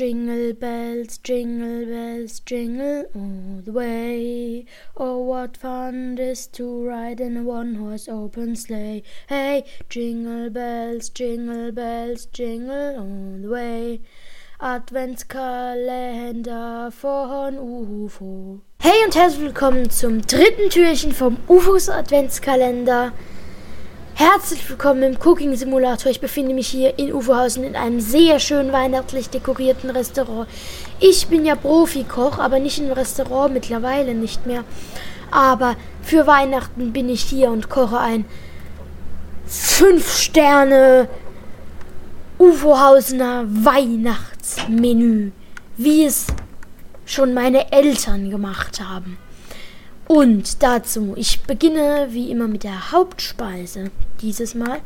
Jingle bells, jingle bells, jingle all the way. Oh, what fun it is to ride in a one horse open sleigh. Hey, jingle bells, jingle bells, jingle all the way. Adventskalender von UFO. Hey und herzlich willkommen zum dritten Türchen vom UFOs Adventskalender. Herzlich willkommen im Cooking Simulator. Ich befinde mich hier in Uferhausen in einem sehr schön weihnachtlich dekorierten Restaurant. Ich bin ja Profikoch, aber nicht im Restaurant, mittlerweile nicht mehr. Aber für Weihnachten bin ich hier und koche ein 5 Sterne Uferhausener Weihnachtsmenü, wie es schon meine Eltern gemacht haben. Und dazu, ich beginne wie immer mit der Hauptspeise dieses Mal.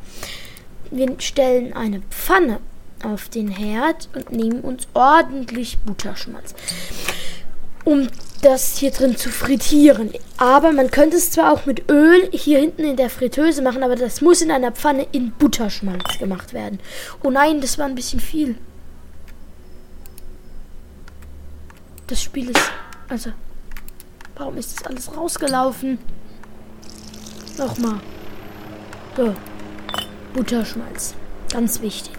Wir stellen eine Pfanne auf den Herd und nehmen uns ordentlich Butterschmalz, um das hier drin zu frittieren. Aber man könnte es zwar auch mit Öl hier hinten in der Fritteuse machen, aber das muss in einer Pfanne in Butterschmalz gemacht werden. Oh nein, das war ein bisschen viel. Das Spiel ist... Also... Warum ist das alles rausgelaufen? Nochmal. So. Butterschmalz. Ganz wichtig.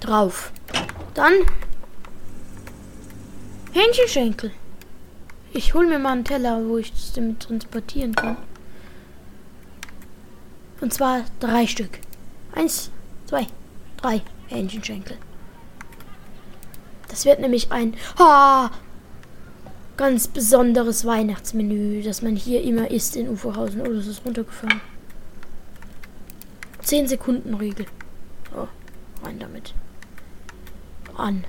Drauf. Dann Hähnchenschenkel. Ich hole mir mal einen Teller, wo ich das damit transportieren kann. Und zwar drei Stück. Eins, zwei, drei Hähnchenschenkel. Das wird nämlich ein ha, ganz besonderes Weihnachtsmenü, das man hier immer isst in Uferhausen. Oh, das ist runtergefallen. 10 Sekunden Regel. Oh, rein damit. An.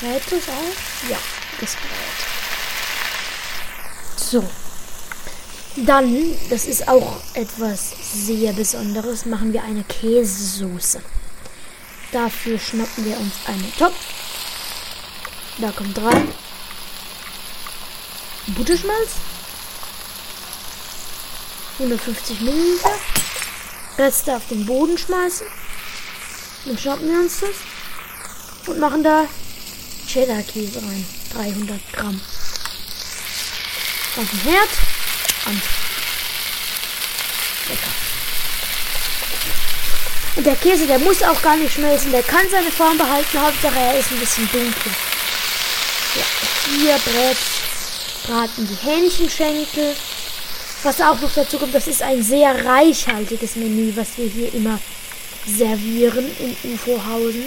Brät das auch? Ja, das brät. So. Dann, das ist auch etwas sehr Besonderes, machen wir eine Käsesoße. Dafür schnappen wir uns einen Topf da kommt rein. Butterschmalz. 150 Milliliter. Reste auf den Boden schmeißen. Dann schnappen wir uns das. Und machen da Cheddar-Käse rein. 300 Gramm. Auf den Herd. An. Lecker. Und der Käse, der muss auch gar nicht schmelzen. Der kann seine Form behalten. Hauptsache er ist ein bisschen dunkel. Brät, braten die Hähnchenschenkel. Was auch noch dazu kommt, das ist ein sehr reichhaltiges Menü, was wir hier immer servieren in Ufohausen.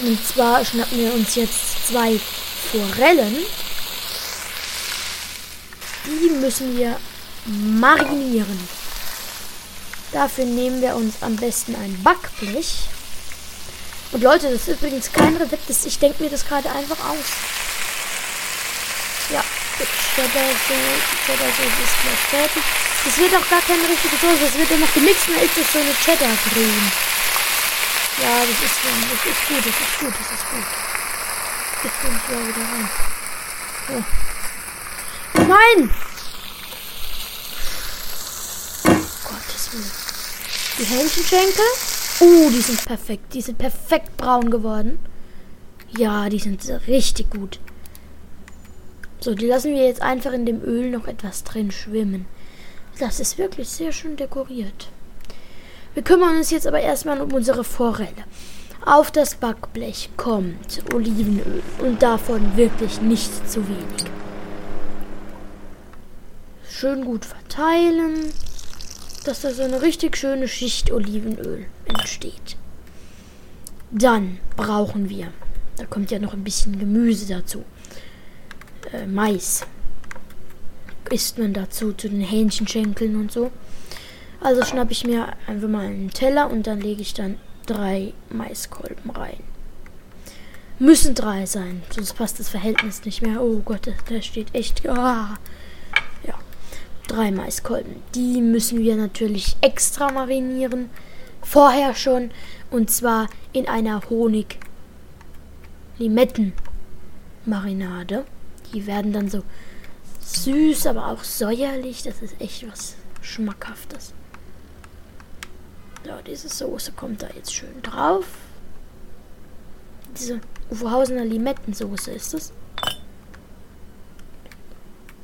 Und zwar schnappen wir uns jetzt zwei Forellen. Die müssen wir marinieren. Dafür nehmen wir uns am besten ein Backblech und Leute, das ist übrigens kein Rezept, das, ich denke mir das gerade einfach aus. Ja, Cheddar-Soße Cheddar ist gleich fertig. Das wird auch gar keine richtige Soße, das wird ja noch gemixt und dann ist das so eine Cheddar-Creme. Ja, das ist, das ist gut, das ist gut, das ist gut. Jetzt bin ich ja wieder rein. So. Nein! Gottes Willen. Die Hähnchenschenkel. Uh, die sind perfekt. Die sind perfekt braun geworden. Ja, die sind richtig gut. So, die lassen wir jetzt einfach in dem Öl noch etwas drin schwimmen. Das ist wirklich sehr schön dekoriert. Wir kümmern uns jetzt aber erstmal um unsere Forelle. Auf das Backblech kommt Olivenöl und davon wirklich nicht zu wenig. Schön gut verteilen dass da so eine richtig schöne Schicht Olivenöl entsteht. Dann brauchen wir, da kommt ja noch ein bisschen Gemüse dazu, äh, Mais. Isst man dazu zu den Hähnchenschenkeln und so. Also schnappe ich mir einfach mal einen Teller und dann lege ich dann drei Maiskolben rein. Müssen drei sein, sonst passt das Verhältnis nicht mehr. Oh Gott, da steht echt. Ah, drei Maiskolben. Die müssen wir natürlich extra marinieren. Vorher schon. Und zwar in einer Honig-Limetten-Marinade. Die werden dann so süß, aber auch säuerlich. Das ist echt was Schmackhaftes. Ja, diese Soße kommt da jetzt schön drauf. Diese Uferhausener Limettensoße ist es.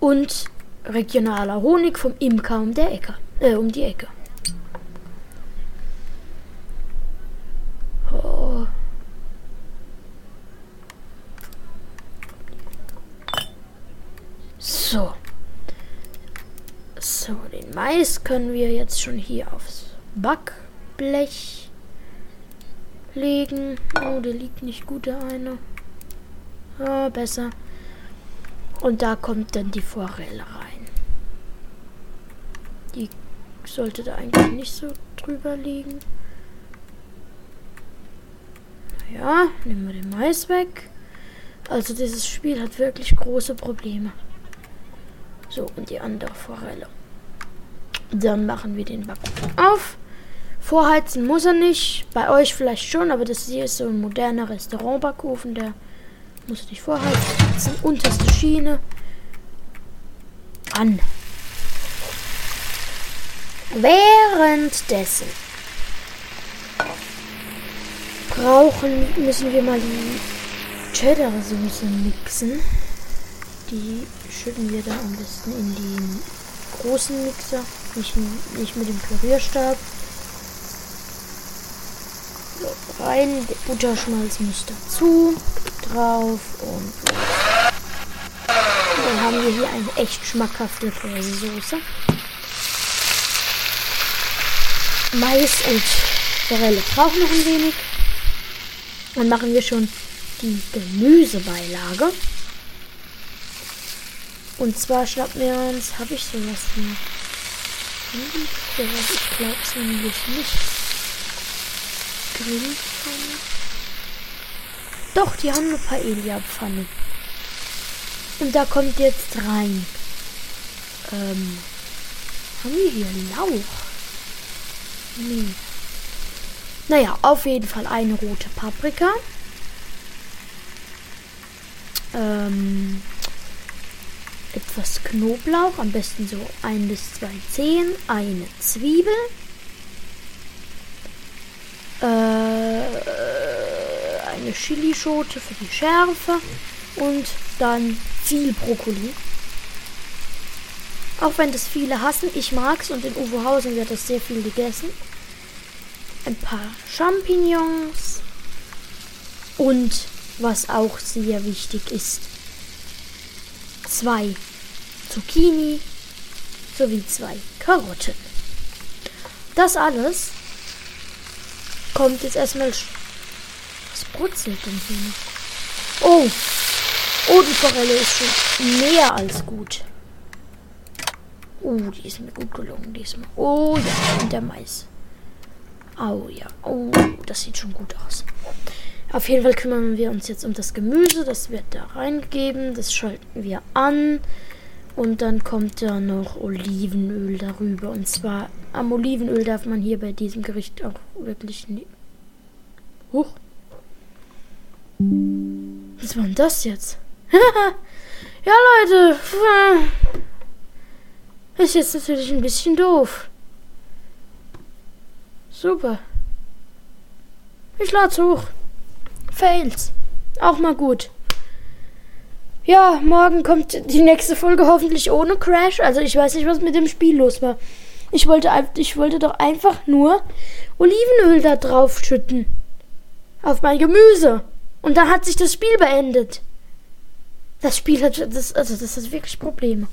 Und regionaler Honig vom Imker um der Ecke. Äh, um die Ecke. Oh. So. So, den Mais können wir jetzt schon hier aufs Backblech legen. Oh, der liegt nicht gut, der eine. Ja, besser. Und da kommt dann die Forelle rein. Die sollte da eigentlich nicht so drüber liegen. Ja, nehmen wir den Mais weg. Also dieses Spiel hat wirklich große Probleme. So, und die andere Forelle. Dann machen wir den Backofen auf. Vorheizen muss er nicht. Bei euch vielleicht schon, aber das hier ist so ein moderner Restaurantbackofen, der muss nicht vorheizen. Unterste Schiene. An. Währenddessen brauchen, müssen wir mal die Cheddar-Soße mixen. Die schütten wir da am besten in den großen Mixer, nicht, nicht mit dem Pürierstab. So, rein, der Butterschmalz muss dazu, drauf und dann haben wir hier eine echt schmackhafte Käsesoße. Mais und Forelle brauchen noch ein wenig. Dann machen wir schon die Gemüsebeilage. Und zwar schnappen wir uns, habe ich sowas wie. Ich glaube es nämlich nicht. Grillpfanne. Doch, die haben eine Paella-Pfanne. Und da kommt jetzt rein. Ähm, haben wir hier Lauch? Nee. Naja, auf jeden Fall eine rote Paprika. Ähm, etwas Knoblauch, am besten so ein bis zwei Zehen, eine Zwiebel, äh, eine Chilischote für die Schärfe und dann viel Brokkoli. Auch wenn das viele hassen, ich mag's und in Uwohausen wird das sehr viel gegessen. Ein paar Champignons und was auch sehr wichtig ist, zwei Zucchini sowie zwei Karotten. Das alles kommt jetzt erstmal. Was brutzelt denn hier noch? Oh! Oh, die Forelle ist schon mehr als gut. Oh, die ist mir gut gelungen diesmal. Oh ja, und der Mais. Oh ja. Oh, das sieht schon gut aus. Auf jeden Fall kümmern wir uns jetzt um das Gemüse. Das wird da reingegeben. Das schalten wir an. Und dann kommt da noch Olivenöl darüber. Und zwar am Olivenöl darf man hier bei diesem Gericht auch wirklich nie. Huch. Was war denn das jetzt? ja, Leute. Ist jetzt natürlich ein bisschen doof. Super. Ich lad's hoch. Fails. Auch mal gut. Ja, morgen kommt die nächste Folge hoffentlich ohne Crash. Also ich weiß nicht, was mit dem Spiel los war. Ich wollte, ich wollte doch einfach nur Olivenöl da drauf schütten. Auf mein Gemüse. Und dann hat sich das Spiel beendet. Das Spiel hat, das, also das hat wirklich Probleme.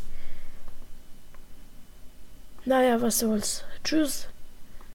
Naja, was soll's. Tschüss.